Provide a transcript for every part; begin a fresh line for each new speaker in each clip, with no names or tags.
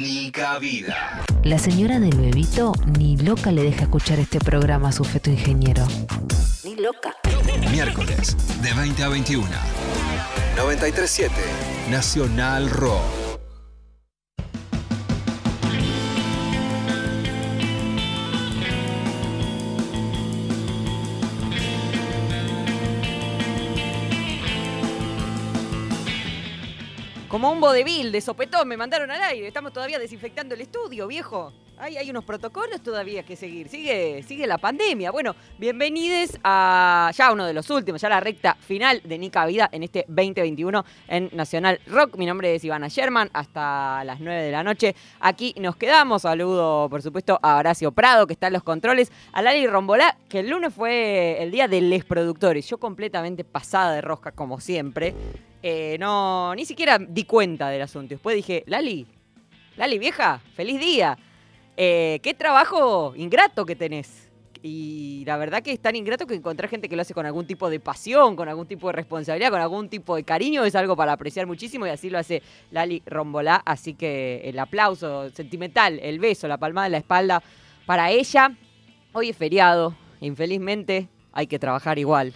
Ni cabida.
La señora del bebito ni loca le deja escuchar este programa a su feto ingeniero. Ni loca.
Miércoles, de 20 a 21. 937 Nacional Rock.
Como un vodevil de sopetón me mandaron al aire. Estamos todavía desinfectando el estudio, viejo. Hay, hay unos protocolos todavía que seguir. Sigue, sigue la pandemia. Bueno, bienvenidos a ya uno de los últimos, ya la recta final de Nica Vida en este 2021 en Nacional Rock. Mi nombre es Ivana Sherman. Hasta las 9 de la noche aquí nos quedamos. Saludo, por supuesto, a Horacio Prado, que está en los controles. A Lali Rombolá, que el lunes fue el día de les productores. Yo completamente pasada de rosca, como siempre. Eh, no, ni siquiera di cuenta del asunto. Después dije, Lali, Lali vieja, feliz día. Eh, qué trabajo ingrato que tenés. Y la verdad que es tan ingrato que encontrar gente que lo hace con algún tipo de pasión, con algún tipo de responsabilidad, con algún tipo de cariño, es algo para apreciar muchísimo y así lo hace Lali Rombolá. Así que el aplauso sentimental, el beso, la palmada en la espalda para ella. Hoy es feriado, infelizmente hay que trabajar igual.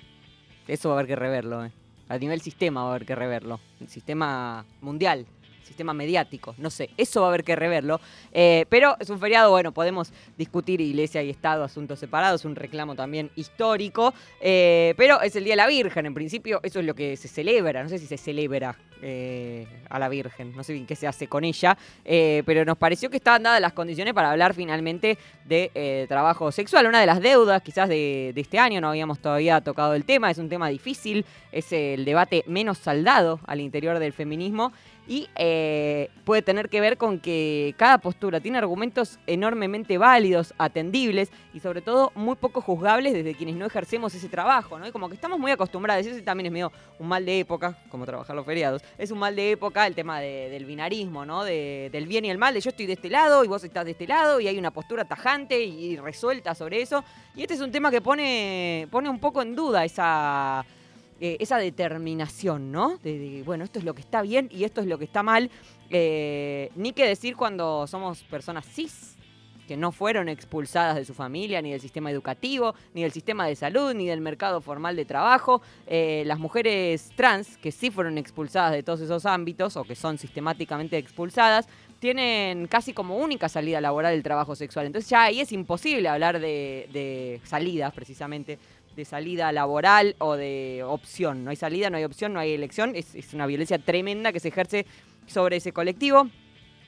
Eso va a haber que reverlo. Eh. A nivel sistema va a haber que reverlo. El sistema mundial, sistema mediático, no sé, eso va a haber que reverlo. Eh, pero es un feriado, bueno, podemos discutir Iglesia y Estado, asuntos separados, un reclamo también histórico, eh, pero es el Día de la Virgen, en principio eso es lo que se celebra, no sé si se celebra eh, a la Virgen, no sé bien qué se hace con ella, pero nos pareció que estaban dadas las condiciones para hablar finalmente de trabajo sexual, una de las deudas quizás de, de este año, no habíamos todavía tocado el tema, es un tema difícil, es el debate menos saldado al interior del feminismo y eh, puede tener que ver con que cada postura tiene argumentos enormemente válidos, atendibles y sobre todo muy poco juzgables desde quienes no ejercemos ese trabajo, ¿no? Y como que estamos muy acostumbrados, eso también es medio un mal de época, como trabajar los feriados, es un mal de época el tema del binarismo, ¿no? del bien y el mal, de yo estoy de este lado y vos estás de este lado y hay una postura tajante y, resuelta sobre eso. Y este es un tema que pone, pone un poco en duda esa eh, esa determinación, ¿no? De, bueno, esto es lo que está bien y esto es lo que está mal. Eh, ni que decir cuando somos personas cis, que no fueron expulsadas de su familia, ni del sistema educativo, ni del sistema de salud, ni del mercado formal de trabajo. Eh, las mujeres trans, que sí fueron expulsadas de todos esos ámbitos, o que son sistemáticamente expulsadas, tienen casi como única salida laboral el trabajo sexual. Entonces ya ahí es imposible hablar de, de salidas, precisamente, de salida laboral o de opción. No hay salida, no hay opción, no hay elección. Es, una violencia tremenda que se ejerce sobre ese colectivo.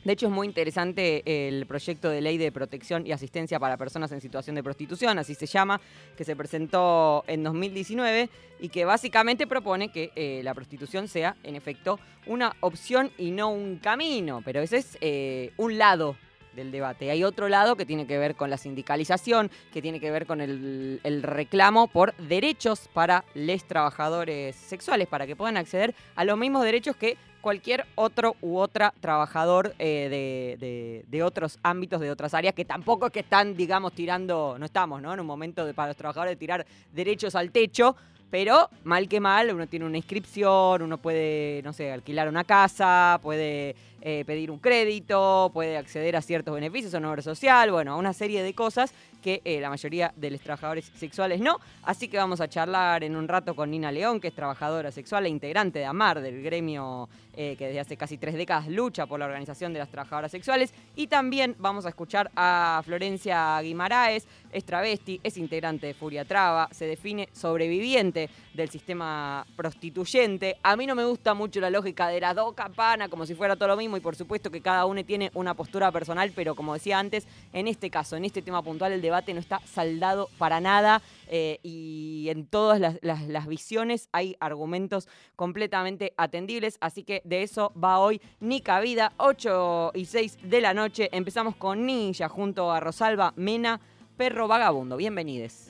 De hecho, es muy interesante el proyecto de ley de protección y asistencia para personas en situación de prostitución, así se llama, que se presentó en 2019 y que básicamente propone que eh, la prostitución sea, en efecto, una opción y no un camino. Pero ese es eh, un lado del debate. Hay otro lado que tiene que ver con la sindicalización, que tiene que ver con el, reclamo por derechos para los trabajadores sexuales, para que puedan acceder a los mismos derechos que cualquier otro u otra trabajador eh, de, otros ámbitos, de otras áreas, que tampoco es que están, digamos, tirando, no estamos, ¿no? En un momento de, para los trabajadores de tirar derechos al techo, pero mal que mal, uno tiene una inscripción, uno puede, no sé, alquilar una casa, puede eh, pedir un crédito, puede acceder a ciertos beneficios, a obra social, bueno, a una serie de cosas que eh, la mayoría de los trabajadores sexuales no. Así que vamos a charlar en un rato con Nina León, que es trabajadora sexual e integrante de AMAR, del gremio eh, que desde hace casi tres décadas lucha por la organización de las trabajadoras sexuales. Y también vamos a escuchar a Florencia Guimaraes, es travesti, es integrante de Furia Traba, se define sobreviviente del sistema prostituyente. A mí no me gusta mucho la lógica de la dos campana, como si fuera todo lo mismo, y por supuesto que cada uno tiene una postura personal, pero como decía antes, en este caso, en este tema puntual, el debate no está saldado para nada eh, y en todas las, visiones hay argumentos completamente atendibles, así que de eso va hoy Nica Vida, 8 y 6 de la noche. Empezamos con Ninja junto a Rosalba Mena, Perro Vagabundo. Bienvenidos.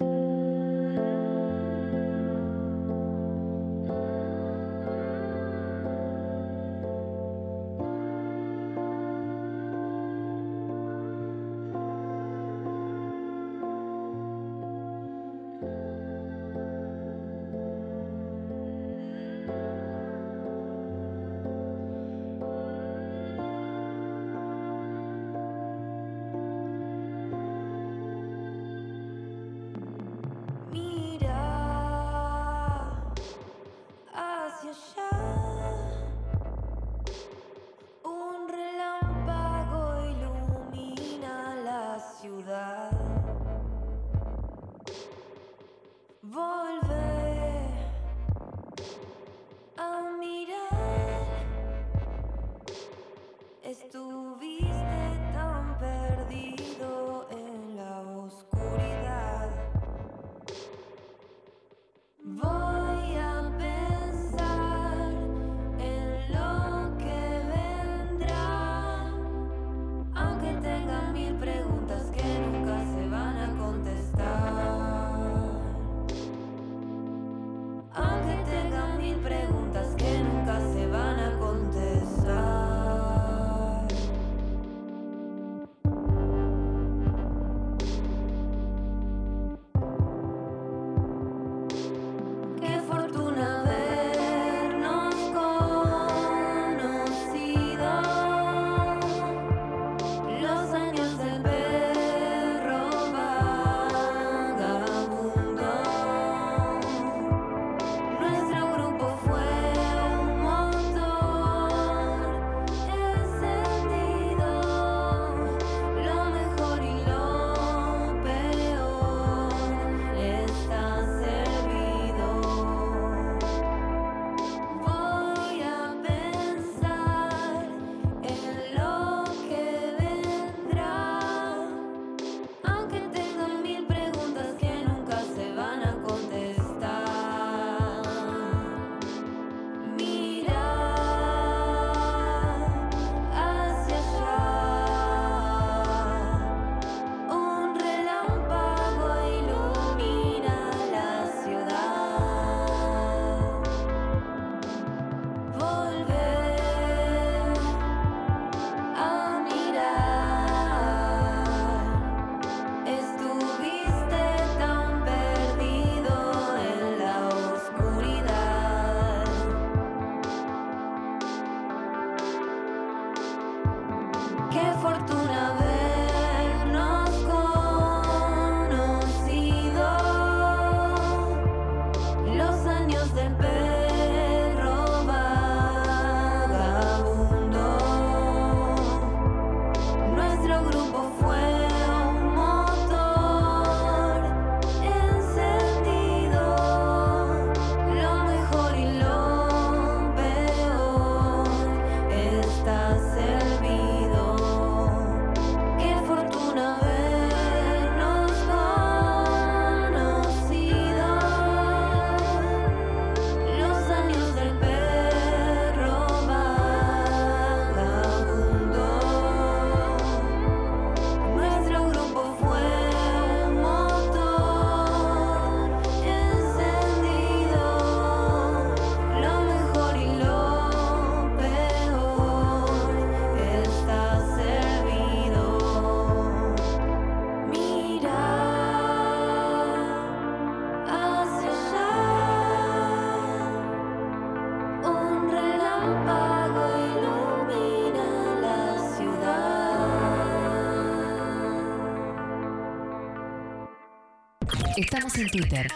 Estamos en Twitter.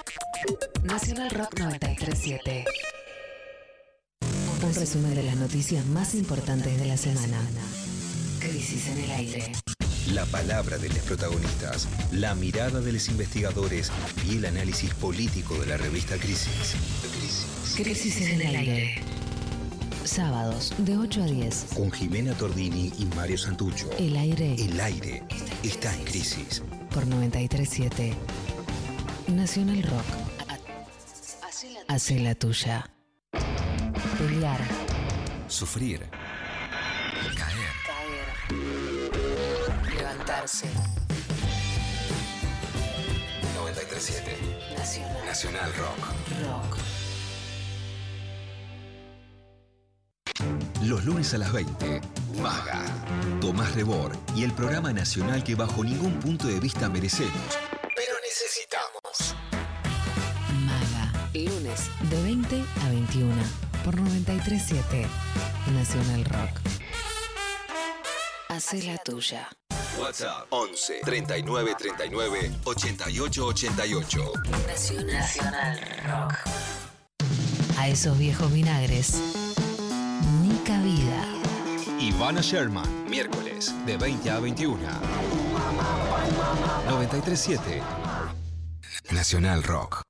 Nacional Rock 937. Un resumen de las noticias más importantes de la semana. Crisis en el aire.
La palabra de los protagonistas, la mirada de los investigadores y el análisis político de la revista Crisis.
Crisis en el aire. Sábados de 8 a 10.
Con Jimena Tordini y Mario Santucho.
El aire
El aire está en crisis.
por 937. Nacional Rock. Hace la tuya. Pelear.
Sufrir. Caer.
Caer. Levantarse.
937.
Nacional
Nacional Rock.
Rock.
Los lunes a las 20. Maga. Tomás Rebor y el programa nacional que bajo ningún punto de vista merecemos.
De 20 a 21 por 937. Nacional Rock. Hace la tuya.
WhatsApp 11 39 39 88 88.
Nacional, Rock. A esos viejos vinagres. Ni cabida.
Ivana Sherman, miércoles de 20 a 21. 937 Nacional Rock.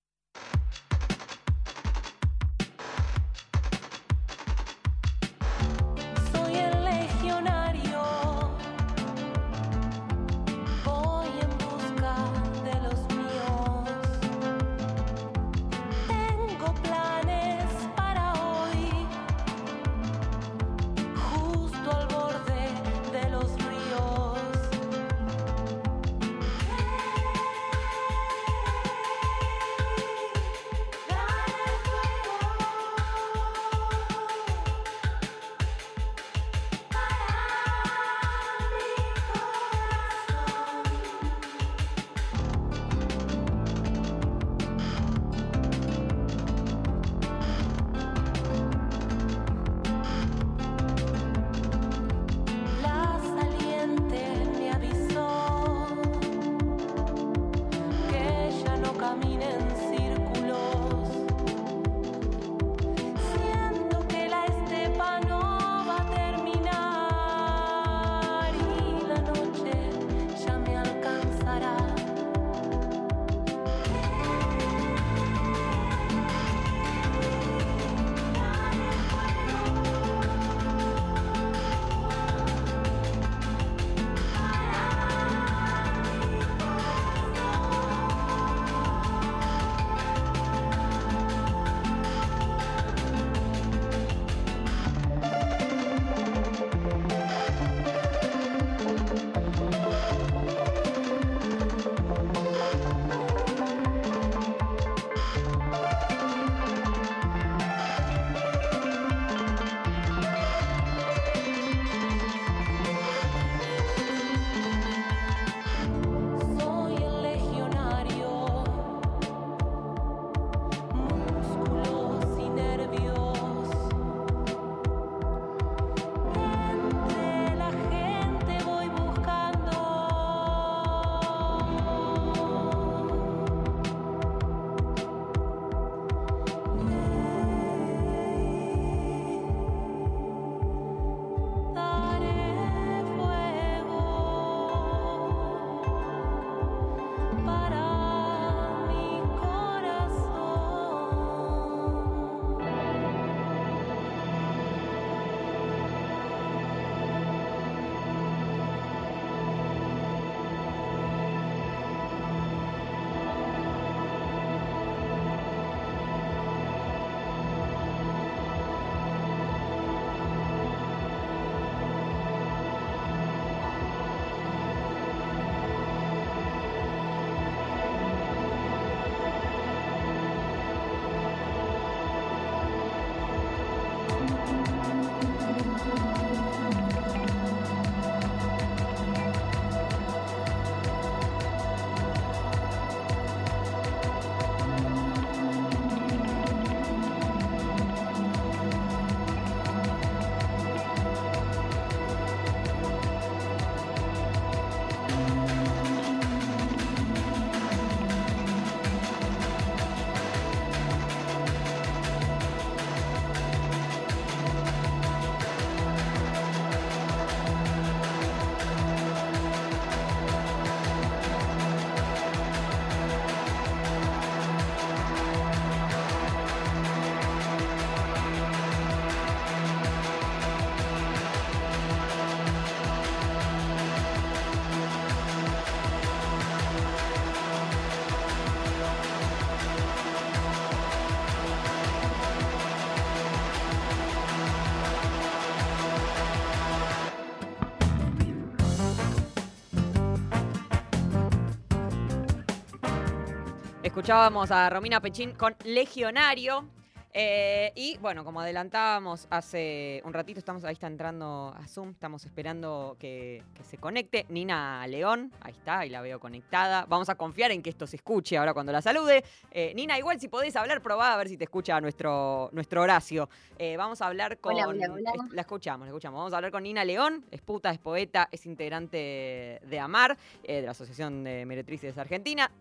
Escuchábamos a Romina Pechín con Legionario. Eh, y bueno, como adelantábamos hace un ratito, estamos ahí está entrando a Zoom, estamos esperando que, que se conecte. Nina León, ahí está, ahí la veo conectada. Vamos a confiar en que esto se escuche ahora cuando la salude. Eh, Nina, igual si podés hablar, probá a ver si te escucha nuestro, nuestro Horacio. Eh, vamos a hablar con.
Hola, hola, hola.
es- La escuchamos, la escuchamos. Vamos a hablar con Nina León, es puta, es poeta, es integrante de AMAR, de la Asociación de Meretrices Argentina.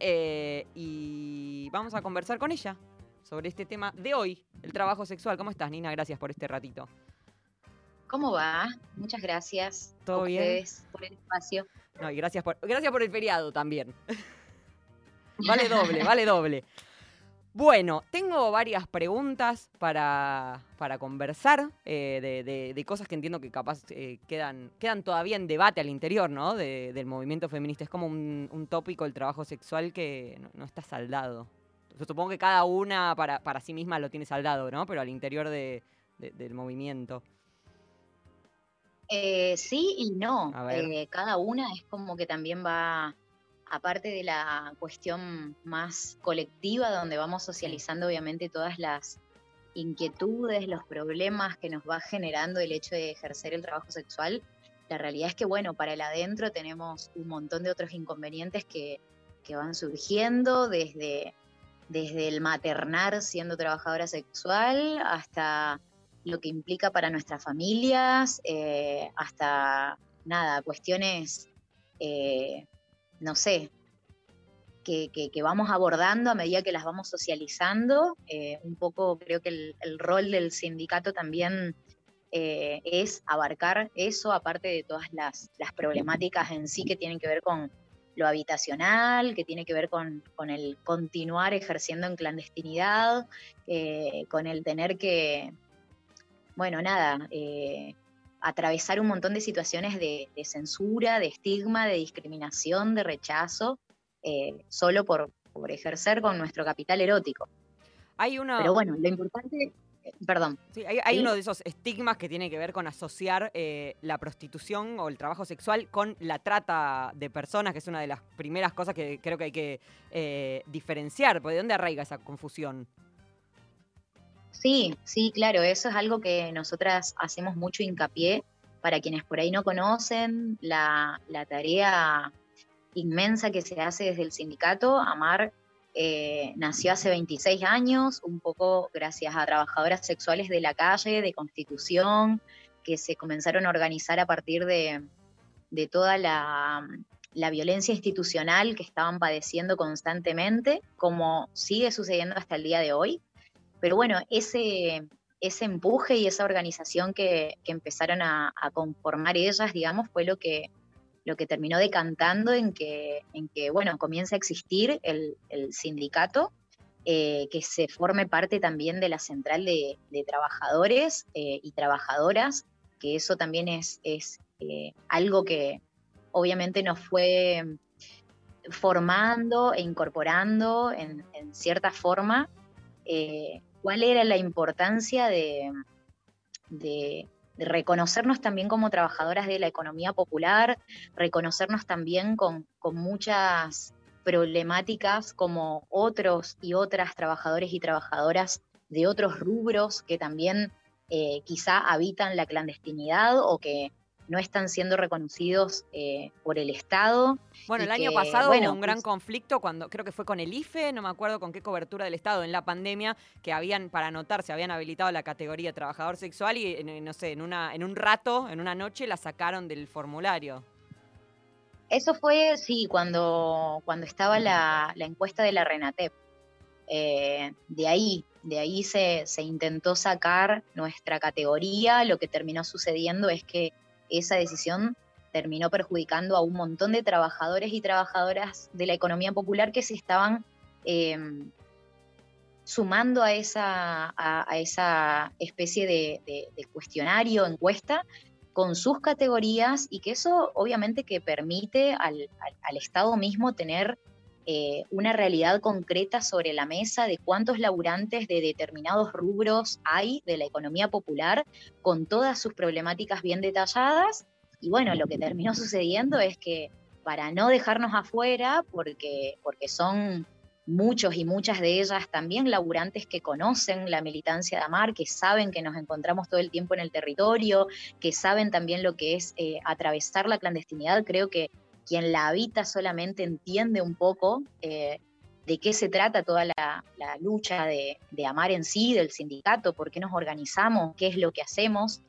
y vamos a conversar con ella sobre este tema de hoy, el trabajo sexual. ¿Cómo estás, Nina? Gracias por este ratito.
¿Cómo va? Muchas gracias
¿Todo
a
bien?
ustedes por el espacio.
No, y gracias por, gracias por el feriado también. vale doble, vale doble. Bueno, tengo varias preguntas para, para conversar eh, de, de- de cosas que entiendo que capaz eh, quedan, quedan todavía en debate al interior ¿no? de- del movimiento feminista. Es como un, un tópico el trabajo sexual que no, no está saldado. Yo supongo que cada una para, para sí misma lo tiene saldado, ¿no? Pero al interior de- de- del movimiento.
Eh, sí y no. Eh, cada una es como que también va, aparte de la cuestión más colectiva, donde vamos socializando obviamente todas las inquietudes, los problemas que nos va generando el hecho de ejercer el trabajo sexual. La realidad es que, bueno, para el adentro tenemos un montón de otros inconvenientes que, que van surgiendo desde, desde el maternar siendo trabajadora sexual hasta lo que implica para nuestras familias, eh, hasta nada, cuestiones, eh, no sé, que, que- que vamos abordando a medida que las vamos socializando. Eh, un poco creo que el, el rol del sindicato también eh, es abarcar eso, aparte de todas las, las problemáticas en sí que tienen que ver con lo habitacional, que tiene que ver con, con el continuar ejerciendo en clandestinidad, eh, con el tener que, bueno, nada, eh, atravesar un montón de situaciones de, de censura, de estigma, de discriminación, de rechazo, eh, solo por, por ejercer con nuestro capital erótico.
Hay una,
Pero bueno, lo importante, perdón,
Sí, hay, hay
¿Sí?
uno de esos estigmas que tiene que ver con asociar eh, la prostitución o el trabajo sexual con la trata de personas, que es una de las primeras cosas que creo que hay que eh, diferenciar. ¿De dónde arraiga esa confusión?
Sí, sí, claro, eso es algo que nosotras hacemos mucho hincapié para quienes por ahí no conocen la, la tarea inmensa que se hace desde el sindicato. Amar eh, nació hace 26 años, un poco gracias a trabajadoras sexuales de la calle, de Constitución, que se comenzaron a organizar a partir de, toda la, violencia institucional que estaban padeciendo constantemente, como sigue sucediendo hasta el día de hoy. Pero bueno, ese, empuje y esa organización que, que empezaron a, a conformar ellas, digamos, fue lo que, lo que terminó decantando en que, en que bueno, comience a existir el, el sindicato, eh, que se forme parte también de la central de, trabajadores eh, y trabajadoras, que eso también es, es eh, algo que obviamente nos fue formando e incorporando en, cierta forma. Cuál era la importancia de reconocernos también como trabajadoras de la economía popular, reconocernos también con, muchas problemáticas como otros y otras trabajadores y trabajadoras de otros rubros que también eh, quizá habitan la clandestinidad o que no están siendo reconocidos eh, por el Estado.
Bueno, el año pasado
bueno,
hubo un gran conflicto cuando creo que fue con el IFE, no me acuerdo con qué cobertura del Estado en la pandemia, que habían, para anotarse, habían habilitado la categoría trabajador sexual y, en- no sé, en, una, en un rato, en una noche, la sacaron del formulario.
Eso fue, sí, cuando, cuando estaba la, la encuesta de la Renatep. Eh, de ahí, de ahí se, se intentó sacar nuestra categoría. Lo que terminó sucediendo es que esa decisión terminó perjudicando a un montón de trabajadores y trabajadoras de la economía popular que se estaban eh, sumando a esa, a, esa especie de, cuestionario, encuesta, con sus categorías y que eso obviamente que permite al- al Estado mismo tener eh, una realidad concreta sobre la mesa de cuántos laburantes de determinados rubros hay de la economía popular con todas sus problemáticas bien detalladas. Y bueno, lo que terminó sucediendo es que para no dejarnos afuera, porque, porque son muchos y muchas de ellas también laburantes que conocen la militancia de Amar, que saben que nos encontramos todo el tiempo en el territorio, que saben también lo que es eh, atravesar la clandestinidad. Creo que quien la habita solamente entiende un poco eh, de qué se trata toda la, lucha de, Amar en sí, del sindicato, por qué nos organizamos, qué es lo que hacemos.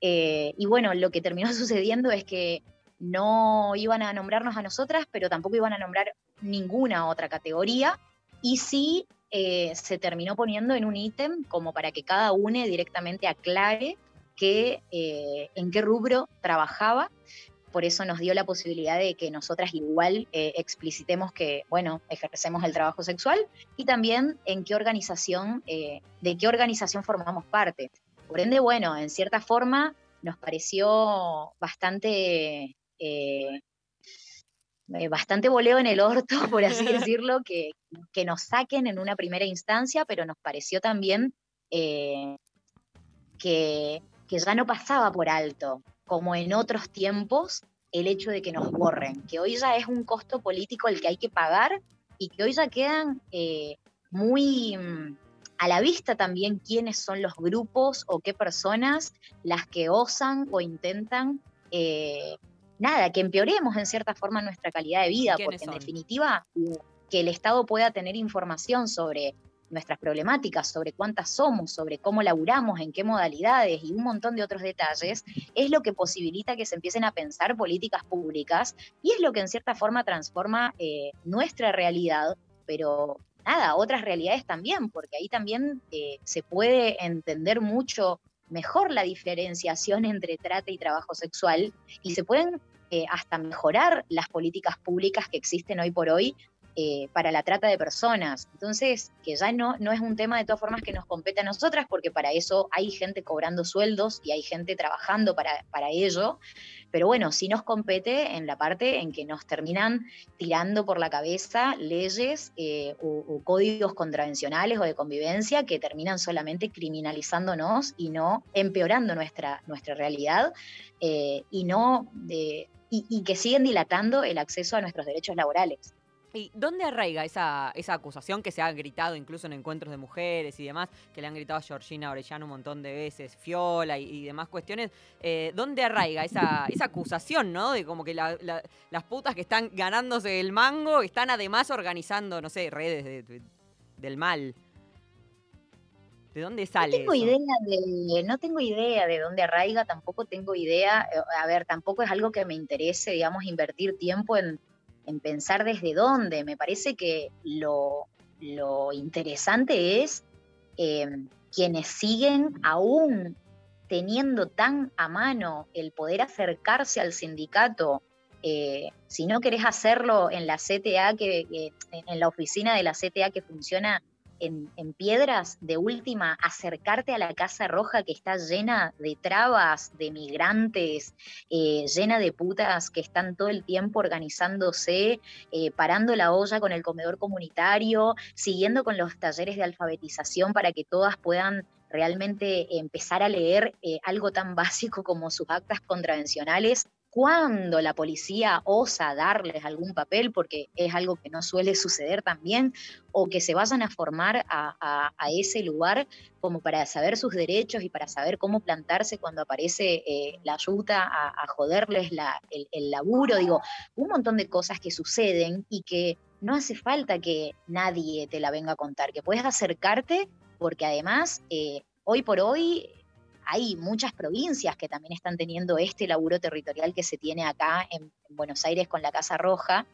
Eh, y bueno, lo que terminó sucediendo es que no iban a nombrarnos a nosotras, pero tampoco iban a nombrar ninguna otra categoría. Y sí eh, se terminó poniendo en un ítem como para que cada uno directamente aclare que, en qué rubro trabajaba. Por eso nos dio la posibilidad de que nosotras igual eh, explicitemos que, bueno, ejercemos el trabajo sexual y también en qué organización, de qué organización formamos parte. Por ende, bueno, en cierta forma nos pareció bastante eh, bastante voleo en el orto, por así decirlo, que, que, nos saquen en una primera instancia, pero nos pareció también eh, que, que ya no pasaba por alto, como en otros tiempos, el hecho de que nos borren, que hoy ya es un costo político el que hay que pagar y que hoy ya quedan eh, muy mm, a la vista también quiénes son los grupos o qué personas las que osan o intentan nada, que empeoremos en cierta forma nuestra calidad de vida, porque en definitiva que el Estado pueda tener información sobre nuestras problemáticas, sobre cuántas somos, sobre cómo laburamos, en qué modalidades y un montón de otros detalles, es lo que posibilita que se empiecen a pensar políticas públicas y es lo que en cierta forma transforma eh, nuestra realidad, pero nada, otras realidades también, porque ahí también eh, se puede entender mucho mejor la diferenciación entre trata y trabajo sexual y se pueden eh, hasta mejorar las políticas públicas que existen hoy por hoy eh, para la trata de personas. Entonces, que ya no, no es un tema de todas formas que nos compete a nosotras, porque para eso hay gente cobrando sueldos y hay gente trabajando para, para ello, pero bueno, sí nos compete en la parte en que nos terminan tirando por la cabeza leyes eh, o, códigos contravencionales o de convivencia que terminan solamente criminalizándonos y no empeorando nuestra, nuestra realidad eh, y, no, y, y que siguen dilatando el acceso a nuestros derechos laborales.
¿Y dónde arraiga esa, esa acusación que se ha gritado incluso en encuentros de mujeres y demás, que le han gritado a Georgina Orellano un montón de veces, Fiola y, demás cuestiones? Eh, ¿Dónde arraiga esa, esa acusación, no? De como que las putas que están ganándose el mango están además organizando, no sé, redes del mal. ¿De dónde sale?
No tengo, idea de, no tengo idea de dónde arraiga, tampoco tengo idea, eh, a ver, tampoco es algo que me interese, digamos, invertir tiempo en en pensar desde dónde. Me parece que lo, interesante es em, quienes siguen aún teniendo tan a mano el poder acercarse al sindicato, eh, si no querés hacerlo en la CTA, que, en la oficina de la CTA que funciona en, piedras, de última, acercarte a la Casa Roja que está llena de trabas, de migrantes, eh, llena de putas que están todo el tiempo organizándose, eh, parando la olla con el comedor comunitario, siguiendo con los talleres de alfabetización para que todas puedan realmente empezar a leer eh, algo tan básico como sus actas contravencionales cuando la policía osa darles algún papel, porque es algo que no suele suceder también, o que se vayan a formar a, ese lugar como para saber sus derechos y para saber cómo plantarse cuando aparece eh, la ayuda a, joderles el, el, laburo, digo, un montón de cosas que suceden y que no hace falta que nadie te la venga a contar, que puedes acercarte porque además... Eh, hoy por hoy hay muchas provincias que también están teniendo este laburo territorial que se tiene acá en, Buenos Aires con la Casa Roja.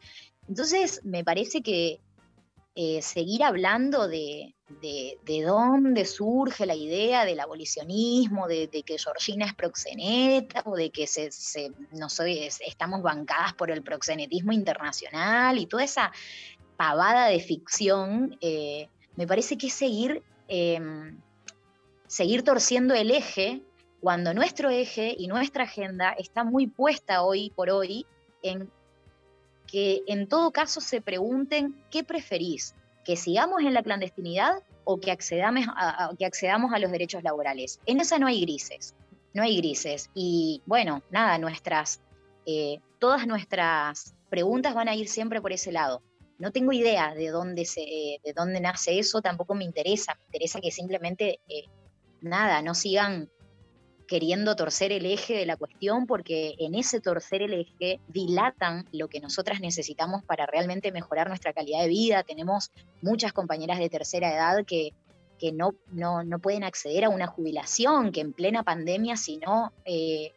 Entonces, me parece que eh, seguir hablando de, dónde surge la idea del abolicionismo, de, que Georgina es proxeneta o de que estamos bancadas por el proxenetismo internacional y toda esa pavada de ficción, eh, me parece que es seguir em, seguir torciendo el eje cuando nuestro eje y nuestra agenda está muy puesta hoy por hoy en que en todo caso se pregunten qué preferís, que sigamos en la clandestinidad o que accedamos a, que accedamos a los derechos laborales. En esa no hay grises, no hay grises. Y bueno, nada, nuestras, eh, todas nuestras preguntas van a ir siempre por ese lado. no tengo idea de dónde, se, de dónde nace eso, tampoco me interesa. Me interesa que simplemente, eh, nada, no sigan queriendo torcer el eje de la cuestión, porque en ese torcer el eje dilatan lo que nosotras necesitamos para realmente mejorar nuestra calidad de vida. Tenemos muchas compañeras de tercera edad que, que no, no, no pueden acceder a una jubilación, que en plena pandemia, si no eh,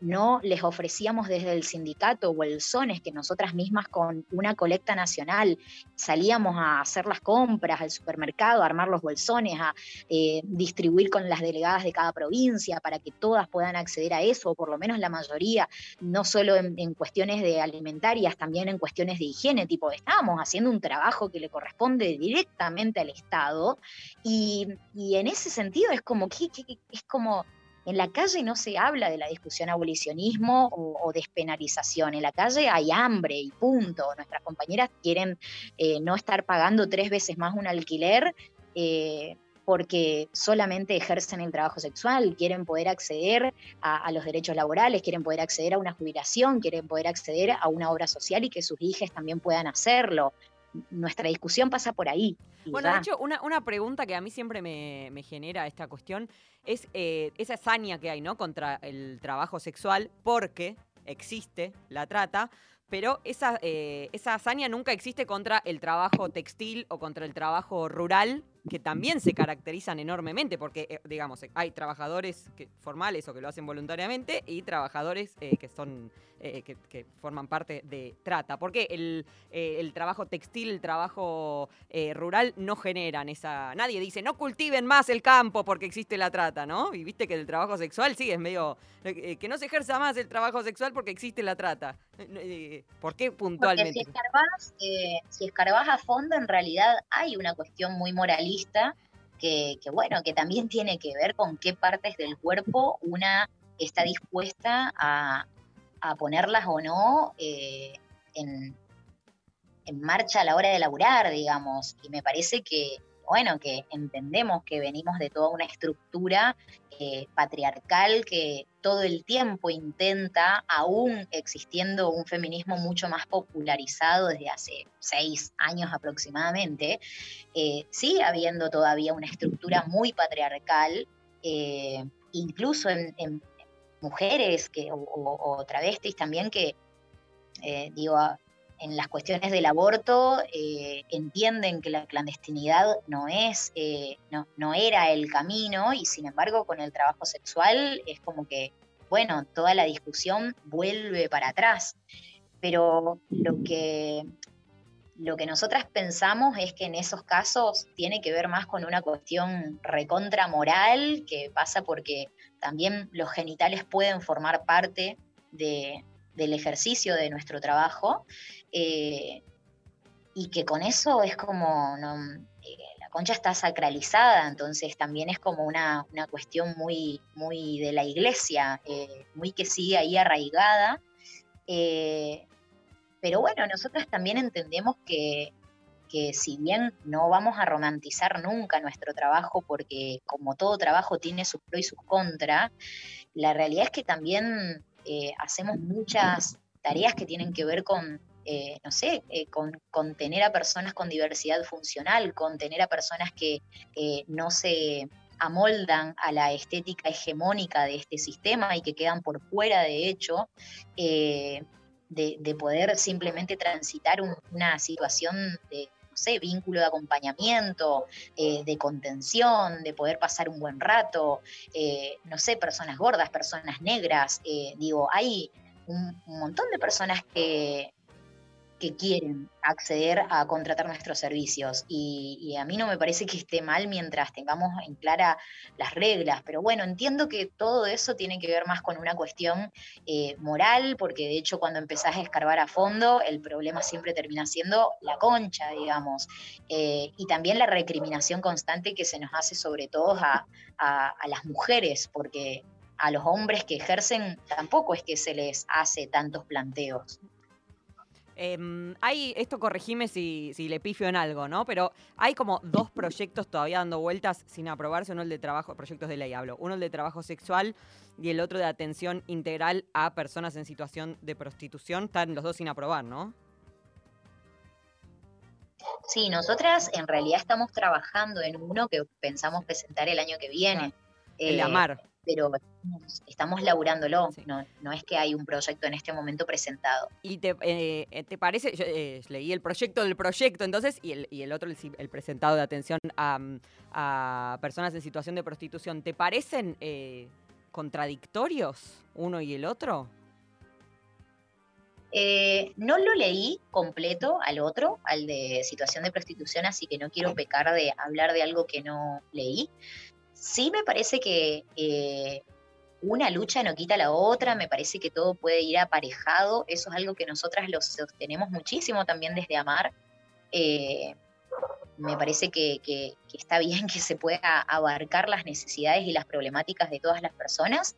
no les ofrecíamos desde el sindicato bolsones que nosotras mismas con una colecta nacional salíamos a hacer las compras al supermercado, a armar los bolsones, a eh, distribuir con las delegadas de cada provincia para que todas puedan acceder a eso, o por lo menos la mayoría, no solo en, cuestiones de alimentarias, también en cuestiones de higiene, tipo, estábamos haciendo un trabajo que le corresponde directamente al Estado y, en ese sentido es como es como en la calle no se habla de la discusión abolicionismo o, despenalización. En la calle hay hambre y punto. Nuestras compañeras quieren eh, no estar pagando tres veces más un alquiler. Eh, porque solamente ejercen el trabajo sexual, quieren poder acceder a, los derechos laborales, quieren poder acceder a una jubilación, quieren poder acceder a una obra social y que sus hijas también puedan hacerlo nuestra discusión pasa por ahí.
Bueno, de hecho, una, una, pregunta que a mí siempre me, genera esta cuestión es eh, esa hazaña que hay, ¿no? Contra el trabajo sexual, porque existe la trata, pero esa, eh, esa hazaña nunca existe contra el trabajo textil o contra el trabajo rural, que también se caracterizan enormemente, porque, eh, digamos, hay trabajadores formales o que lo hacen voluntariamente y trabajadores que son eh, que, forman parte de trata. Porque el, eh, el trabajo textil, el trabajo eh, rural no generan esa... Nadie dice, no cultiven más el campo porque existe la trata, ¿no? Y viste que el trabajo sexual sí es medio... que no se ejerza más el trabajo sexual porque existe la trata. ¿Por qué puntualmente?
si escarbás, si escarbás a fondo, en realidad hay una cuestión muy moralista que, bueno, que también tiene que ver con qué partes del cuerpo una está dispuesta a, a ponerlas o no eh, en, marcha a la hora de laburar, digamos. Y me parece que, bueno, que entendemos que venimos de toda una estructura eh, patriarcal que todo el tiempo intenta, aún existiendo un feminismo mucho más popularizado desde hace seis años aproximadamente, eh, sigue habiendo todavía una estructura muy patriarcal, incluso en, mujeres que, o, travestis también que, eh, digo, en las cuestiones del aborto eh, entienden que la clandestinidad no es, eh, no, no, era el camino y sin embargo con el trabajo sexual es como que, bueno, toda la discusión vuelve para atrás. Pero lo que, lo que nosotras pensamos es que en esos casos tiene que ver más con una cuestión recontra moral que pasa porque también los genitales pueden formar parte del ejercicio de nuestro trabajo eh, y que con eso es como, eh, la concha está sacralizada, entonces también es como una, cuestión muy, muy de la iglesia, eh, muy que sigue ahí arraigada. pero bueno, nosotras también entendemos que que si bien no vamos a romantizar nunca nuestro trabajo porque como todo trabajo tiene sus pros y sus contras, la realidad es que también eh, hacemos muchas tareas que tienen que ver con, eh, no sé, eh, con, tener a personas con diversidad funcional, con tener a personas que no se amoldan a la estética hegemónica de este sistema y que quedan por fuera, de hecho, de, poder simplemente transitar una situación de, sé, vínculo de acompañamiento, eh, de contención, de poder pasar un buen rato, eh, no sé, personas gordas, personas negras, eh, digo, hay un, montón de personas que, que quieren acceder a contratar nuestros servicios. Y, a mí no me parece que esté mal mientras tengamos en clara las reglas. Pero bueno, entiendo que todo eso tiene que ver más con una cuestión eh, moral, porque de hecho cuando empezás a escarbar a fondo, el problema siempre termina siendo la concha, digamos. Eh, y también la recriminación constante que se nos hace sobre todo a, a las mujeres, porque a los hombres que ejercen tampoco es que se les hace tantos planteos.
Em, hay, esto corregime si, le pifio en algo, ¿no? Pero hay como dos proyectos todavía dando vueltas sin aprobarse, uno el de trabajo, proyectos de ley hablo, uno el de trabajo sexual y el otro de atención integral a personas en situación de prostitución, están los dos sin aprobar, ¿no?
Sí, nosotras en realidad estamos trabajando en uno que pensamos presentar el año que viene.
El de
Eh,
Amar.
Pero estamos- laburándolo,
Sí.
no, no es que hay un proyecto en este momento presentado.
¿Y te, eh, te parece? Yo eh, leí el proyecto del proyecto, entonces, y el, y el otro, el, presentado de atención a, a personas en situación de prostitución. ¿Te parecen eh, contradictorios uno y el otro?
Eh, no lo leí completo al otro, al de situación de prostitución, así que no quiero pecar de hablar de algo que no leí. Sí me parece que eh, una lucha no quita la otra, me parece que todo puede ir aparejado, eso es algo que nosotras lo sostenemos muchísimo también desde Amar. Eh, me parece que, está bien que se pueda abarcar las necesidades y las problemáticas de todas las personas,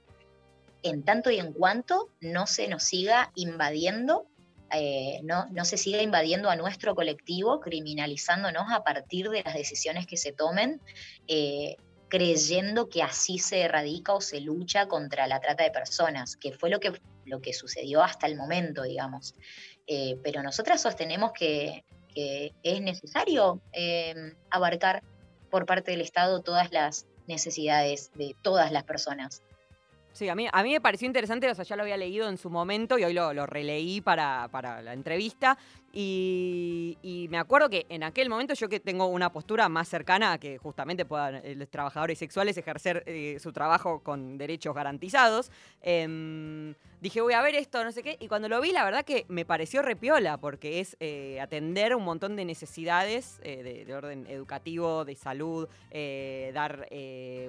en tanto y en cuanto no se nos siga invadiendo, eh, no, se siga invadiendo a nuestro colectivo, criminalizándonos a partir de las decisiones que se tomen, creyendo que así se erradica o se lucha contra la trata de personas, que fue lo que, lo que sucedió hasta el momento, digamos. Eh, pero nosotras sostenemos que, que es necesario eh, abarcar por parte del Estado todas las necesidades de todas las personas.
Sí, a mí, a mí me pareció interesante, o sea, ya lo había leído en su momento y hoy lo, lo releí para, para la entrevista. Y, me acuerdo que en aquel momento yo que tengo una postura más cercana a que justamente puedan eh, los trabajadores sexuales ejercer eh, su trabajo con derechos garantizados, em, dije voy a ver esto, no sé qué, y cuando lo vi la verdad que me pareció repiola porque es eh, atender un montón de necesidades de, de orden educativo, de salud, dar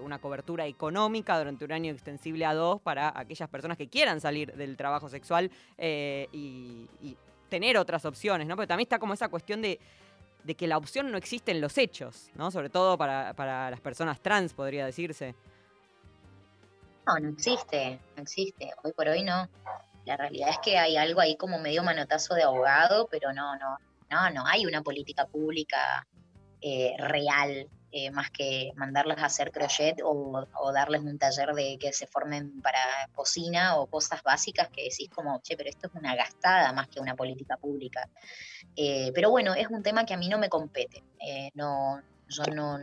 una cobertura económica durante un año extensible a dos para aquellas personas que quieran salir del trabajo sexual y tener otras opciones, ¿no? Pero también está como esa cuestión de, que la opción no existe en los hechos, ¿no? Sobre todo para, para las personas trans, podría decirse.
No, no existe, no existe. Hoy por hoy no. La realidad es que hay algo ahí como medio manotazo de abogado, pero no, no, no, no hay una política pública eh, real, eh, más que mandarlas a hacer crochet o, o darles un taller de que se formen para cocina o cosas básicas que decís como, che, pero esto es una gastada más que una política pública. Eh, pero bueno, es un tema que a mí no me compete. Eh, no, yo no,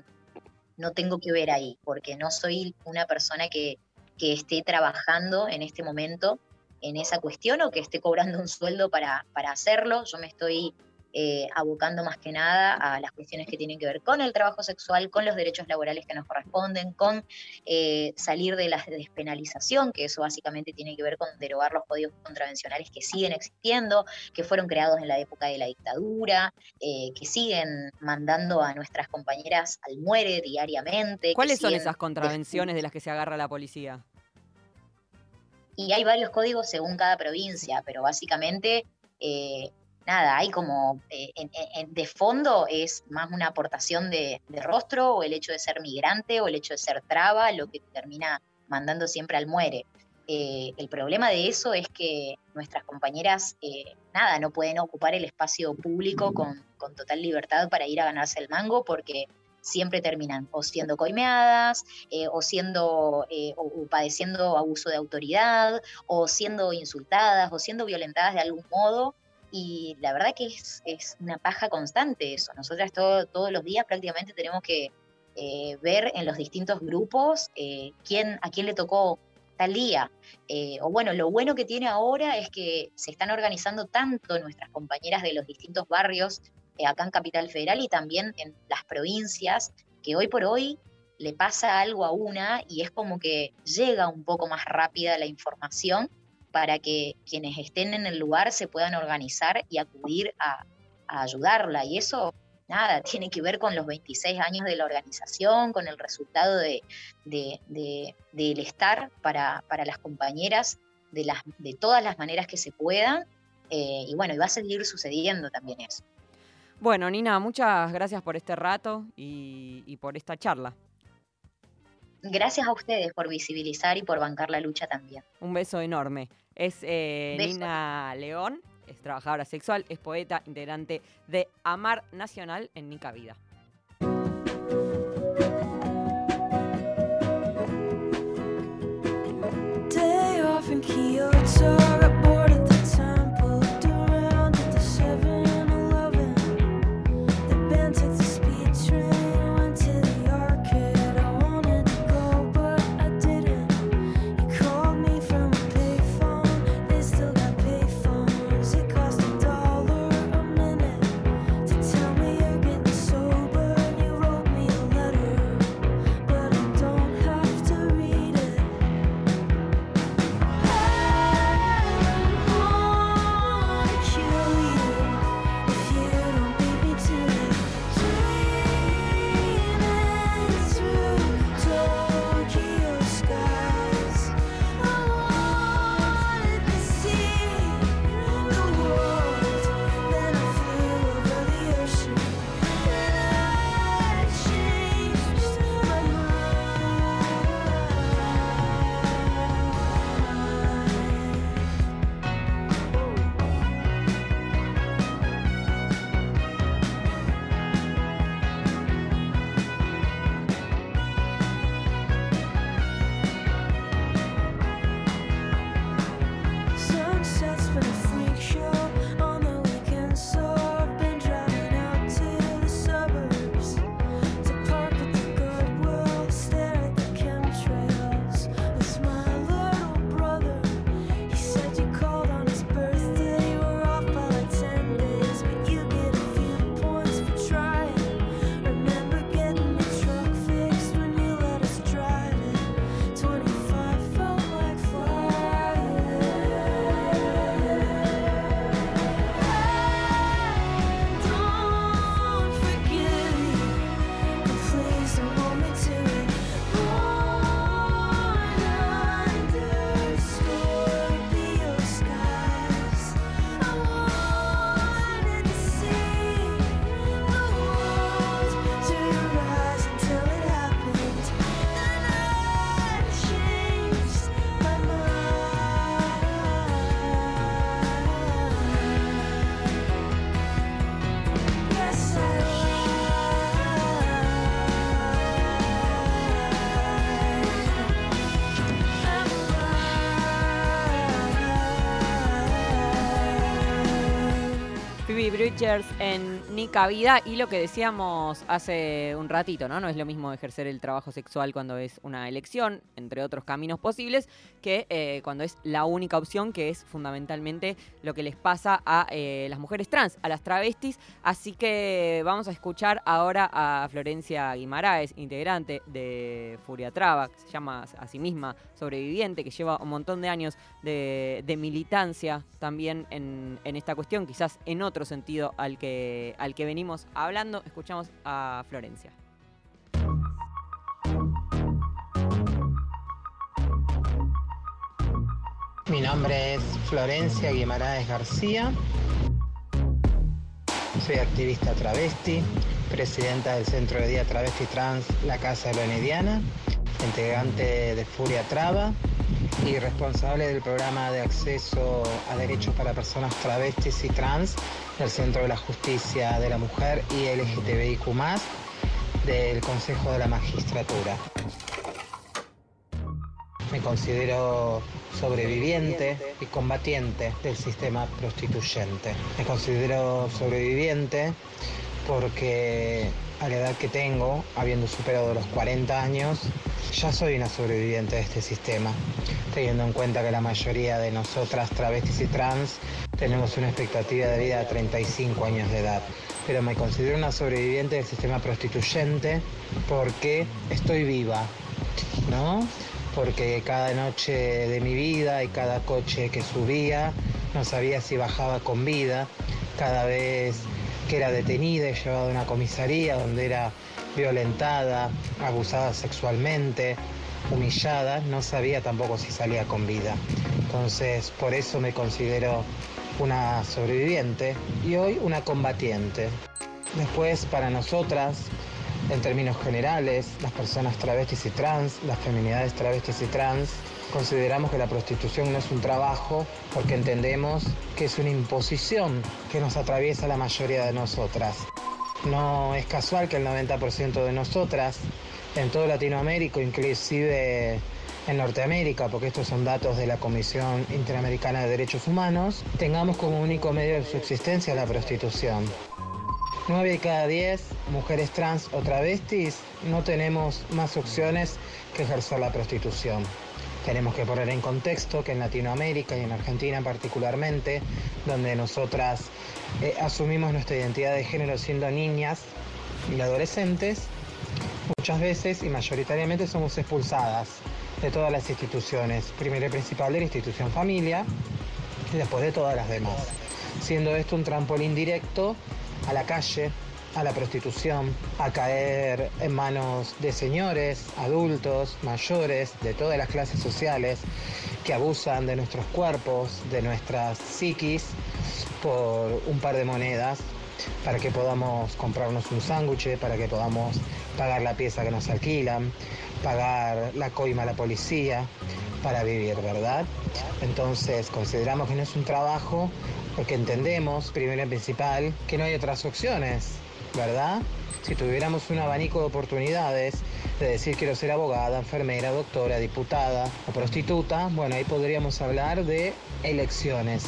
no tengo que ver ahí, porque no soy una persona que que esté trabajando en este momento en esa cuestión o que esté cobrando un sueldo para, para hacerlo. Yo me estoy eh, abocando más que nada a las cuestiones que tienen que ver con el trabajo sexual, con los derechos laborales que nos corresponden, con eh, salir de la despenalización, que eso básicamente tiene que ver con derogar los códigos contravencionales que siguen existiendo, que fueron creados en la época de la dictadura, eh, que siguen mandando a nuestras compañeras al muere diariamente.
¿Cuáles son esas contravenciones de las que se agarra la policía?
Y hay varios códigos según cada provincia, pero básicamente, eh, nada, hay como, eh, de fondo es más una aportación de, rostro o el hecho de ser migrante o el hecho de ser traba, lo que termina mandando siempre al muere. Eh, el problema de eso es que nuestras compañeras, eh, nada, no pueden ocupar el espacio público con, total libertad para ir a ganarse el mango porque siempre terminan o siendo coimeadas, o siendo o padeciendo abuso de autoridad, o siendo insultadas, o siendo violentadas de algún modo. Y la verdad que es, es una paja constante eso. Nosotras todo- todos los días prácticamente tenemos que eh, ver en los distintos grupos eh, quién, a quién le tocó tal día. Eh, o bueno, lo bueno que tiene ahora es que se están organizando tanto nuestras compañeras de los distintos barrios acá en Capital Federal y también en las provincias, que hoy por hoy le pasa algo a una y es como que llega un poco más rápida la información para que quienes estén en el lugar se puedan organizar y acudir a, ayudarla. Y eso, nada, tiene que ver con los 26 años de la organización, con el resultado de, de- de- del estar para, para las compañeras de, las, de todas las maneras que se puedan. eh, y bueno, y va a seguir sucediendo también eso.
Bueno, Nina, muchas gracias por este rato y por esta charla.
Gracias a ustedes por visibilizar y por bancar la lucha también.
Un beso enorme. Es eh,
Beso.
Nina León, es trabajadora sexual, es poeta, integrante de Amar Nacional en Nica Vida. En Nica Vida y lo que decíamos hace un ratito, ¿no? No es lo mismo ejercer el trabajo sexual cuando es una elección, entre otros caminos posibles, que eh, cuando es la única opción, que es fundamentalmente lo que les pasa a eh, las mujeres trans, a las travestis. Así que vamos a escuchar ahora a Florencia Guimaraes, integrante de Furia Traba, que se llama a sí misma sobreviviente, que lleva un montón de años de, militancia también en esta cuestión, quizás en otro sentido al que, al que venimos hablando. Escuchamos a Florencia.
Mi nombre es Florencia Guimaraes García. Soy activista travesti, presidenta del Centro de Día Travesti Trans La Casa Leonidiana, integrante de Furia Traba y responsable del programa de acceso a derechos para personas travestis y trans del Centro de la Justicia de la Mujer y LGTBIQ del Consejo de la Magistratura. Me considero sobreviviente y combatiente del sistema prostituyente. Me considero sobreviviente porque a la edad que tengo, habiendo superado los 40 años, ya soy una sobreviviente de este sistema, teniendo en cuenta que la mayoría de nosotras, travestis y trans, tenemos una expectativa de vida de 35 años de edad. Pero me considero una sobreviviente del sistema prostituyente porque estoy viva, ¿no? Porque cada noche de mi vida y cada coche que subía no sabía si bajaba con vida. Cada vez que era detenida y llevada a una comisaría donde era violentada, abusada sexualmente, humillada, no sabía tampoco si salía con vida. Entonces, por eso me considero una sobreviviente y hoy una combatiente. Después, para nosotras, en términos generales, las personas travestis y trans, las feminidades travestis y trans, consideramos que la prostitución no es un trabajo porque entendemos que es una imposición que nos atraviesa la mayoría de nosotras. No es casual que el 90% de nosotras, en toda Latinoamérica, inclusive en Norteamérica, porque estos son datos de la Comisión Interamericana de Derechos Humanos, tengamos como único medio de subsistencia la prostitución. 9 de cada 10 mujeres trans o travestis no tenemos más opciones que ejercer la prostitución. Tenemos que poner en contexto que en Latinoamérica y en Argentina particularmente, donde nosotras eh, asumimos nuestra identidad de género siendo niñas y adolescentes, muchas veces y mayoritariamente somos expulsadas de todas las instituciones, primero y principal de la institución familia y después de todas las demás, siendo esto un trampolín directo a la calle, a la prostitución, a caer en manos de señores, adultos, mayores, de todas las clases sociales que abusan de nuestros cuerpos, de nuestras psiquis, por un par de monedas para que podamos comprarnos un sándwich, para que podamos pagar la pieza que nos alquilan, pagar la coima a la policía, para vivir, ¿verdad? Entonces consideramos que no es un trabajo porque entendemos, primero y principal, que no hay otras opciones, ¿verdad? Si tuviéramos un abanico de oportunidades de decir quiero ser abogada, enfermera, doctora, diputada o prostituta, bueno, ahí podríamos hablar de elecciones.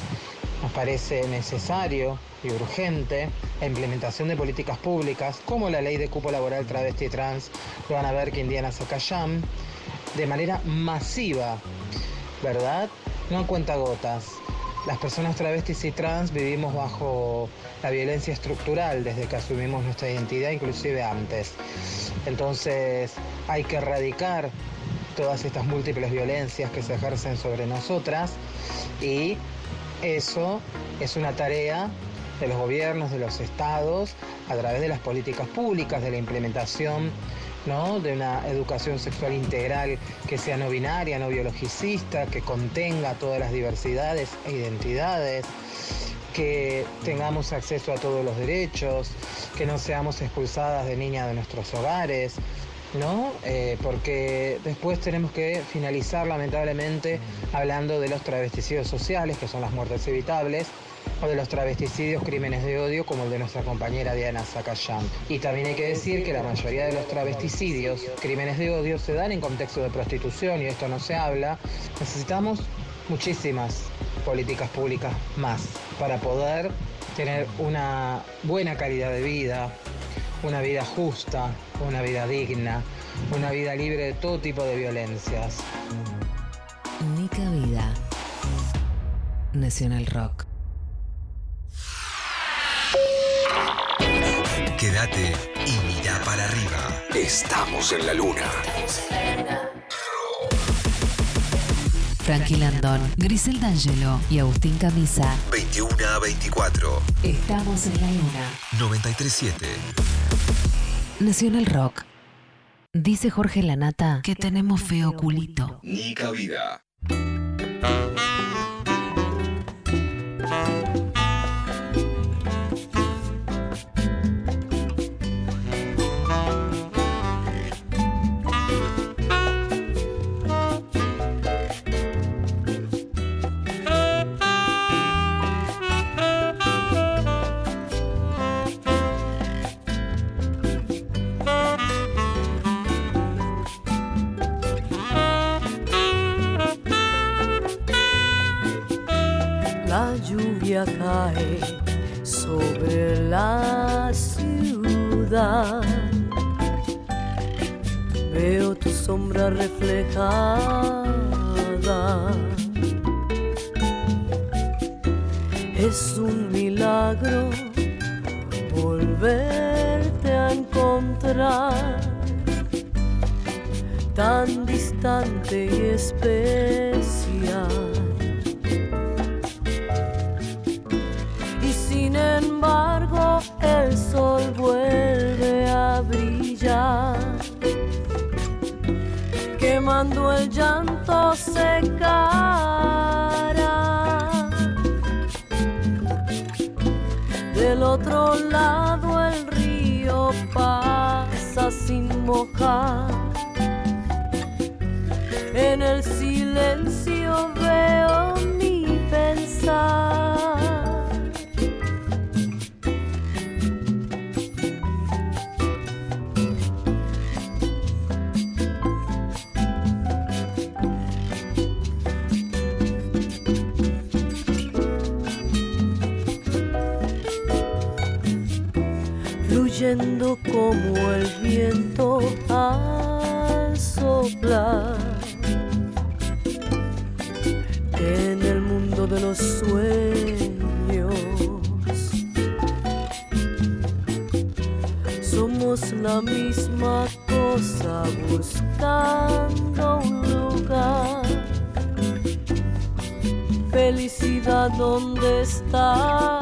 Nos parece necesario y urgente la implementación de políticas públicas como la ley de cupo laboral travesti y trans, lo van a ver que Indiana Sakayam, de manera masiva, ¿verdad? No a cuentagotas. Las personas travestis y trans vivimos bajo la violencia estructural desde que asumimos nuestra identidad, inclusive antes. Entonces hay que erradicar todas estas múltiples violencias que se ejercen sobre nosotras y eso es una tarea de los gobiernos, de los estados, a través de las políticas públicas, de la implementación ¿no? de una educación sexual integral que sea no binaria, no biologicista, que contenga todas las diversidades e identidades, que tengamos acceso a todos los derechos, que no seamos expulsadas de niñas de nuestros hogares, ¿no? Eh, porque después tenemos que finalizar lamentablemente hablando de los travesticidios sociales, que son las muertes evitables, o de los travesticidios crímenes de odio como el de nuestra compañera Diana Zacayán. Y también hay que decir que la mayoría de los travesticidios, crímenes de odio, se dan en contexto de prostitución y esto no se habla. Necesitamos muchísimas políticas públicas más para poder tener una buena calidad de vida, una vida justa, una vida digna, una vida libre de todo tipo de violencias.
Nica Vida. Nacional Rock.
Quédate y mira para arriba. Estamos en la luna.
Frankie Landón, Grisel D'Angelo y Agustín Camisa.
21 a 24.
Estamos en la luna.
937.
Nacional Rock. Dice Jorge Lanata que tenemos feo culito.
Nica Vida.
Lluvia cae sobre la ciudad. Veo tu sombra reflejada. Es un milagro volverte a encontrar tan distante y especial. can como el viento al soplar en el mundo de los sueños. Somos la misma cosa buscando un lugar. Felicidad, ¿dónde estarás?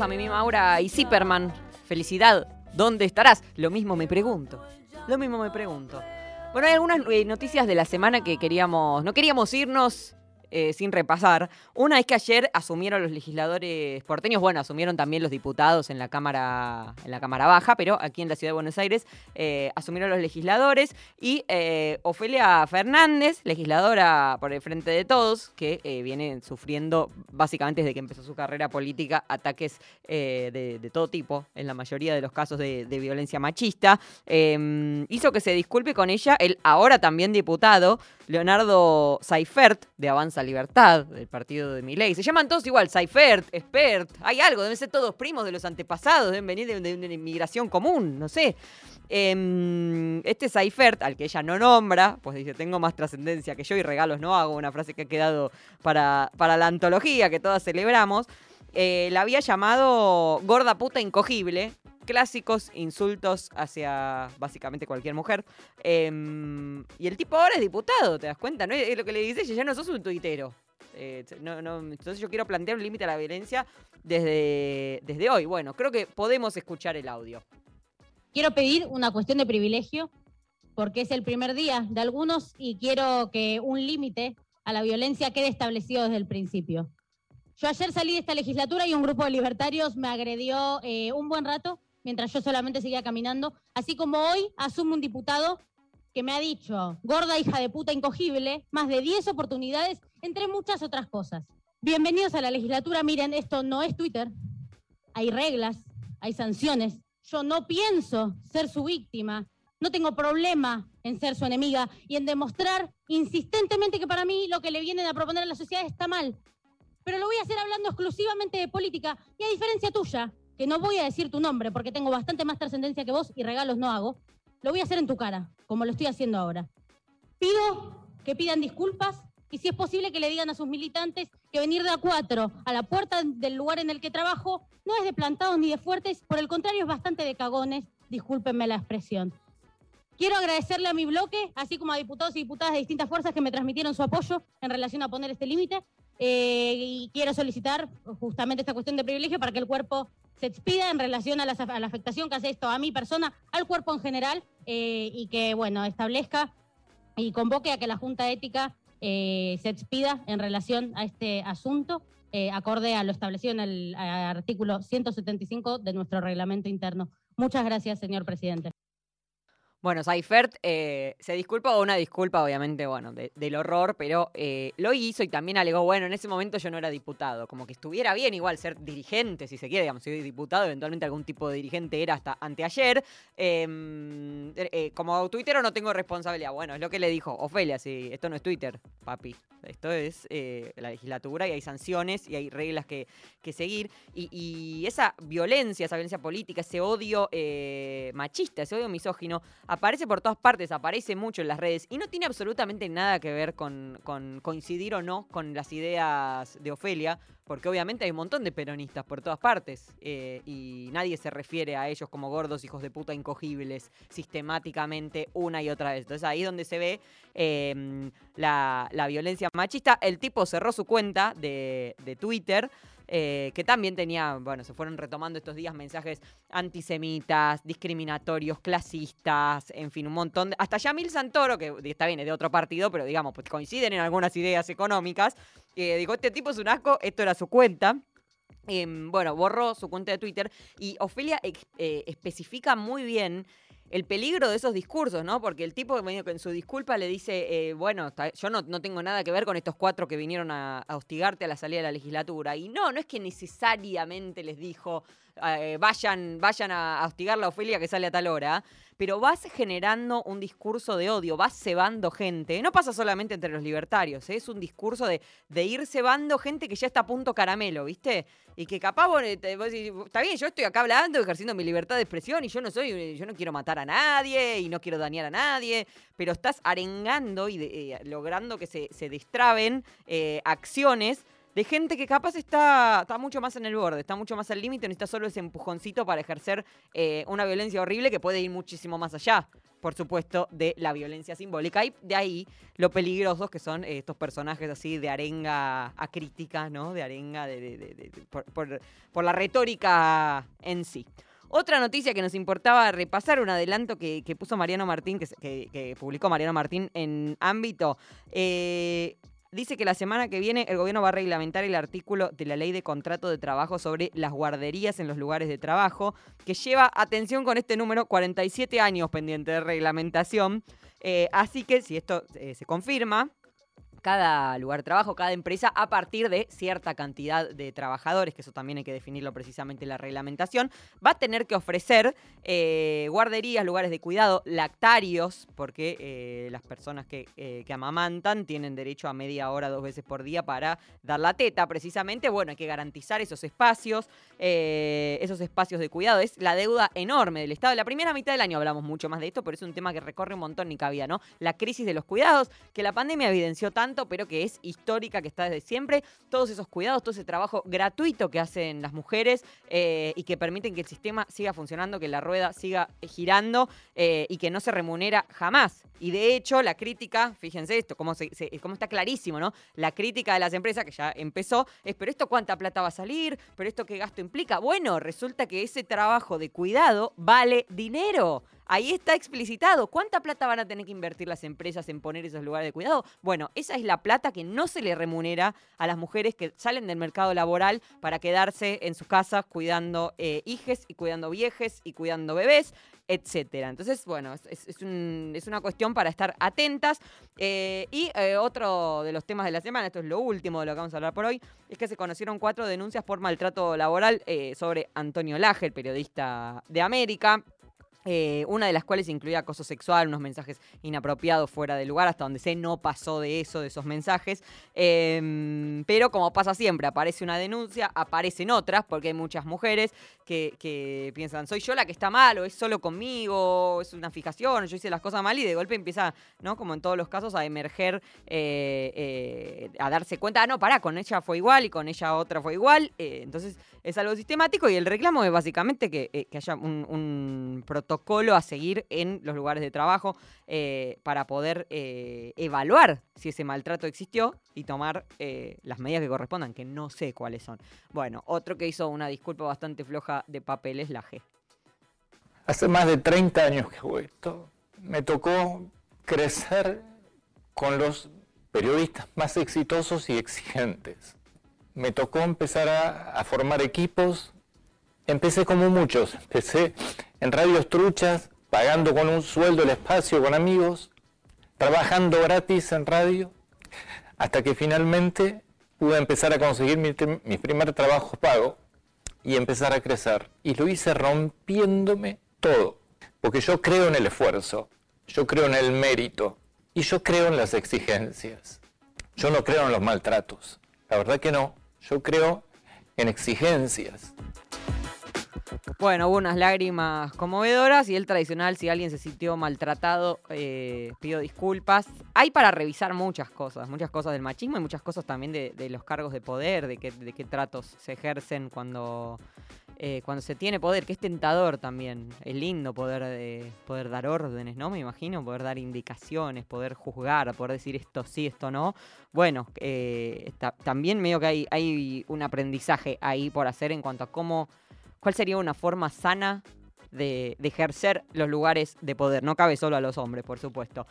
A
Mimi Maura y Zipperman. Felicidad. ¿Dónde estarás? Lo mismo me pregunto. Lo mismo me pregunto. Bueno, hay algunas eh, noticias de la semana que queríamos. No queríamos irnos eh, sin repasar. Una es que ayer asumieron los legisladores porteños, bueno, asumieron también los diputados en la Cámara, en la Cámara Baja, pero aquí en la Ciudad de Buenos Aires eh, asumieron los legisladores y eh, Ofelia Fernández, legisladora por el Frente de Todos, que viene sufriendo básicamente desde que empezó su carrera política ataques de, todo tipo, en la mayoría de los casos de, violencia machista, eh, hizo que se disculpe con ella el ahora también diputado Leonardo Seifert, de Avanza Libertad, del partido de Milei. Se llaman todos igual, Seifert, Expert, hay algo, deben ser todos primos de los antepasados, deben venir de, de una inmigración común, no sé. Em, este Seifert, al que ella no nombra, pues dice, tengo más trascendencia que yo y regalos no hago, una frase que ha quedado para, para la antología que todas celebramos, eh, la había llamado gorda puta incogible, clásicos insultos hacia básicamente cualquier mujer. Em, y el tipo ahora es diputado, ¿te das cuenta? ¿No? Es lo que le dice ella, ya no sos un tuitero. Eh, no, entonces yo quiero plantear un límite a la violencia desde, desde hoy. Bueno, creo que podemos escuchar el audio.
Quiero pedir una cuestión de privilegio, porque es el primer día de algunos y quiero que un límite a la violencia quede establecido desde el principio. Yo ayer salí de esta legislatura y un grupo de libertarios me agredió eh, un buen rato mientras yo solamente seguía caminando, así como hoy asume un diputado que me ha dicho, gorda hija de puta incogible, más de 10 oportunidades, entre muchas otras cosas. Bienvenidos a la legislatura, miren, esto no es Twitter, hay reglas, hay sanciones, yo no pienso ser su víctima, no tengo problema en ser su enemiga y en demostrar insistentemente que para mí lo que le vienen a proponer a la sociedad está mal. Pero lo voy a hacer hablando exclusivamente de política y a diferencia tuya, que no voy a decir tu nombre porque tengo bastante más trascendencia que vos y regalos no hago, lo voy a hacer en tu cara, como lo estoy haciendo ahora. Pido que pidan disculpas y si es posible que le digan a sus militantes que venir de a cuatro a la puerta del lugar en el que trabajo no es de plantados ni de fuertes, por el contrario es bastante de cagones, discúlpenme la expresión. Quiero agradecerle a mi bloque, así como a diputados y diputadas de distintas fuerzas que me transmitieron su apoyo en relación a poner este límite. Eh, y quiero solicitar justamente esta cuestión de privilegio para que el cuerpo se expida en relación a la, a la afectación que hace esto a mi persona, al cuerpo en general, eh, y que, bueno, establezca y convoque a que la Junta Ética eh, se expida en relación a este asunto, eh, acorde a lo establecido en el artículo 175 de nuestro reglamento interno. Muchas gracias, señor presidente.
Bueno, Seifert eh, se disculpa o una disculpa, obviamente, bueno, de- del horror, pero eh, lo hizo y también alegó, bueno, en ese momento yo no era diputado, como que estuviera bien igual ser dirigente, si se quiere, digamos, si soy diputado, eventualmente algún tipo de dirigente era hasta anteayer. Eh, eh, como tuitero no tengo responsabilidad. Bueno, es lo que le dijo Ofelia, sí, esto no es Twitter, papi. Esto es eh, la legislatura y hay sanciones y hay reglas que, que seguir. Y, y esa violencia, esa violencia política, ese odio machista, ese odio misógino, aparece por todas partes, aparece mucho en las redes y no tiene absolutamente nada que ver con, coincidir o no con las ideas de Ofelia, porque obviamente hay un montón de peronistas por todas partes eh, y nadie se refiere a ellos como gordos hijos de puta incogibles sistemáticamente una y otra vez. Entonces ahí es donde se ve eh, la, la violencia machista. El tipo cerró su cuenta de, de Twitter. Eh, que también tenía, bueno, se fueron retomando estos días mensajes antisemitas, discriminatorios, clasistas, en fin, un montón de... Hasta Yamil Santoro, que está bien, es de otro partido, pero digamos, pues coinciden en algunas ideas económicas, que dijo, este tipo es un asco, esto era su cuenta. Em, bueno, borró su cuenta de Twitter y Ofelia eh, especifica muy bien el peligro de esos discursos, ¿no? Porque el tipo en su disculpa le dice, eh, bueno, yo no, no tengo nada que ver con estos cuatro que vinieron a, a hostigarte a la salida de la legislatura. Y no, no es que necesariamente les dijo, eh, vayan, vayan a, hostigar la Ofelia que sale a tal hora, pero vas generando un discurso de odio, vas cebando gente. No pasa solamente entre los libertarios, ¿eh? es un discurso de, de ir cebando gente que ya está a punto caramelo, ¿viste? Y que capaz eh, vos decís, está bien, yo estoy acá hablando, ejerciendo mi libertad de expresión y yo no soy, yo no quiero matar a nadie y no quiero dañar a nadie, pero estás arengando y logrando que se, se destraben acciones de gente que capaz está, está mucho más en el borde, está mucho más al límite, necesita solo ese empujoncito para ejercer eh, una violencia horrible que puede ir muchísimo más allá, por supuesto, de la violencia simbólica. Y de ahí lo peligrosos que son eh, estos personajes así de arenga acrítica, ¿no? De arenga de, por, por- la retórica en sí. Otra noticia que nos importaba repasar, un adelanto que, que puso Mariano Martín, que- que publicó Mariano Martín en ámbito. eh, dice que la semana que viene el gobierno va a reglamentar el artículo de la ley de contrato de trabajo sobre las guarderías en los lugares de trabajo, que lleva, atención con este número, 47 años pendiente de reglamentación. Eh, así que si esto eh, se confirma, cada lugar de trabajo, cada empresa, a partir de cierta cantidad de trabajadores, que eso también hay que definirlo precisamente en la reglamentación, va a tener que ofrecer eh, guarderías, lugares de cuidado, lactarios, porque eh, las personas que, eh, que amamantan tienen derecho a media hora, dos veces por día para dar la teta, precisamente. Bueno, hay que garantizar esos espacios, esos espacios de cuidado. Es la deuda enorme del Estado. La primera mitad del año hablamos mucho más de esto, pero es un tema que recorre un montón ni cabía, ¿no? La crisis de los cuidados, que la pandemia evidenció tanto, pero que es histórica, que está desde siempre. Todos esos cuidados, todo ese trabajo gratuito que hacen las mujeres eh, y que permiten que el sistema siga funcionando, que la rueda siga girando eh, y que no se remunera jamás. Y de hecho, la crítica, fíjense esto, cómo, cómo está clarísimo, ¿no? La crítica de las empresas, que ya empezó, es, pero esto cuánta plata va a salir, pero esto qué gasto implica. Bueno, resulta que ese trabajo de cuidado vale dinero. Ahí está explicitado. ¿Cuánta plata van a tener que invertir las empresas en poner esos lugares de cuidado? Bueno, esa es la plata que no se le remunera a las mujeres que salen del mercado laboral para quedarse en sus casas cuidando eh, hijes y cuidando viejes y cuidando bebés, etcétera. Entonces, bueno, es, es- es un- es una cuestión para estar atentas. Eh, y eh, otro de los temas de la semana, esto es lo último de lo que vamos a hablar por hoy, es que se conocieron cuatro denuncias por maltrato laboral eh, sobre Antonio Laje, el periodista de América. Eh, una de las cuales incluía acoso sexual, unos mensajes inapropiados fuera de lugar, hasta donde sé no pasó de eso, de esos mensajes. Em, pero como pasa siempre, aparece una denuncia, aparecen otras, porque hay muchas mujeres que, piensan, soy yo la que está mal, o es solo conmigo, es una fijación, yo hice las cosas mal, y de golpe empieza, ¿no? Como en todos los casos, a emerger, eh, eh, a darse cuenta, ah, no, pará, con ella fue igual y con ella otra fue igual. entonces es algo sistemático y el reclamo es básicamente que, eh, que haya un, protocolo a seguir en los lugares de trabajo eh, para poder eh, evaluar si ese maltrato existió y tomar las medidas que correspondan, que no sé cuáles son. Bueno, otro que hizo una disculpa bastante floja de papel es la G.
Hace más de 30 años que hago esto. Me tocó crecer con los periodistas más exitosos y exigentes. Me tocó empezar a, formar equipos. Empecé como muchos. Empecé en radios truchas, pagando con un sueldo el espacio con amigos, trabajando gratis en radio, hasta que finalmente pude empezar a conseguir mi, mi primer trabajo pago y empezar a crecer. Y lo hice rompiéndome todo. Porque yo creo en el esfuerzo, yo creo en el mérito y yo creo en las exigencias. Yo no creo en los maltratos. La verdad que no. Yo creo en exigencias.
Bueno, hubo unas lágrimas conmovedoras y el tradicional, si alguien se sintió maltratado, eh, pido disculpas. Hay para revisar muchas cosas, muchas cosas del machismo y muchas cosas también de, de los cargos de poder, de qué, de qué tratos se ejercen cuando, eh, cuando se tiene poder, que es tentador también. Es lindo poder, eh, poder dar órdenes, ¿no? Me imagino, poder dar indicaciones, poder juzgar, poder decir esto sí, esto no. Bueno, eh, ta- también medio que hay, hay un aprendizaje ahí por hacer en cuanto a cómo ¿Cuál sería una forma sana de, de ejercer los lugares de poder? No cabe solo a los hombres, por supuesto.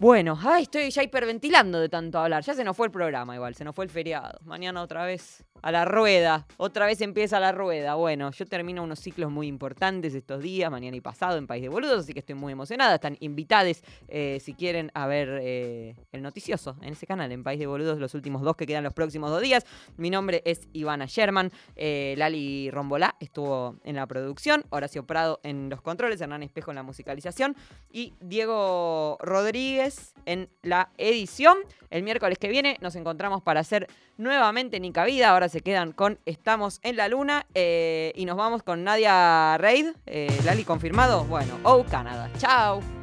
Bueno, ay, estoy ya hiperventilando de tanto hablar. Ya se nos fue el programa igual, se nos fue el feriado. Mañana otra vez a la rueda. Otra vez empieza la rueda. Bueno, yo termino unos ciclos muy importantes estos días, mañana y pasado en País de Boludos, así que estoy muy emocionada. Están invitados si quieren a ver eh, el noticioso en ese canal, en País de Boludos, los últimos dos que quedan los próximos dos días. Mi nombre es Ivana Sherman. eh, Lali Rombolá estuvo en la producción, Horacio Prado en los controles, Hernán Espejo en la musicalización y Diego Rodríguez en la edición. El miércoles que viene nos encontramos para hacer nuevamente Nica Vida. Ahora se quedan con Estamos en la Luna eh, y nos vamos con Nadia Reid. Eh, Lali confirmado. Bueno, oh Canadá. Chao.